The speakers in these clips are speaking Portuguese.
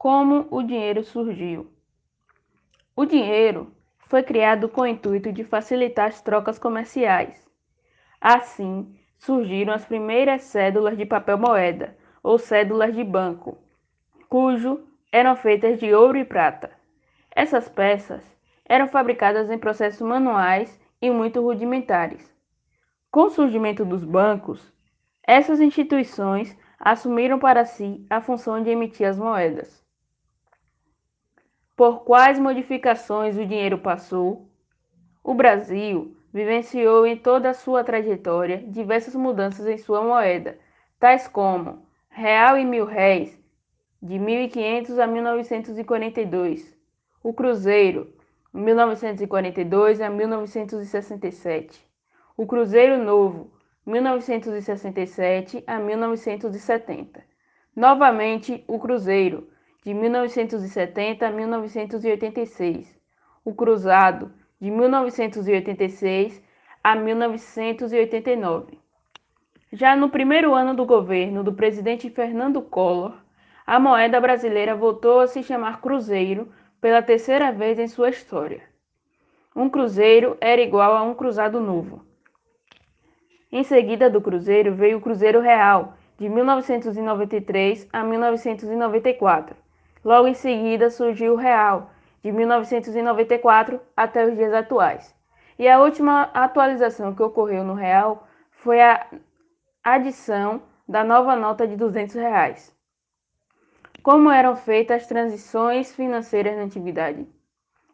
Como o dinheiro surgiu? O dinheiro foi criado com o intuito de facilitar as trocas comerciais. Assim, surgiram as primeiras cédulas de papel moeda, ou cédulas de banco, cujo eram feitas de ouro e prata. Essas peças eram fabricadas em processos manuais e muito rudimentares. Com o surgimento dos bancos, essas instituições assumiram para si a função de emitir as moedas por quais modificações o dinheiro passou, o Brasil vivenciou em toda a sua trajetória diversas mudanças em sua moeda, tais como real e mil réis, de 1500 a 1942, o cruzeiro, 1942 a 1967, o cruzeiro novo, 1967 a 1970, novamente o cruzeiro, de 1970 a 1986, o Cruzado, de 1986 a 1989. Já no primeiro ano do governo do presidente Fernando Collor, a moeda brasileira voltou a se chamar Cruzeiro pela terceira vez em sua história. Um cruzeiro era igual a um cruzado novo. Em seguida do Cruzeiro veio o Cruzeiro Real, de 1993 a 1994 Logo em seguida surgiu o real, de 1994 até os dias atuais. E a última atualização que ocorreu no real foi a adição da nova nota de 200 reais. Como eram feitas as transições financeiras na antiguidade?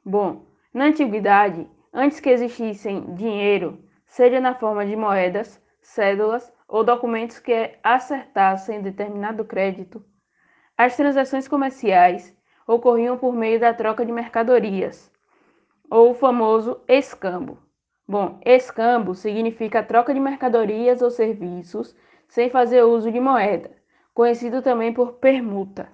Bom, na antiguidade, antes que existissem dinheiro, seja na forma de moedas, cédulas ou documentos que acertassem determinado crédito, as transações comerciais ocorriam por meio da troca de mercadorias, ou o famoso escambo. Bom, escambo significa troca de mercadorias ou serviços sem fazer uso de moeda, conhecido também por permuta.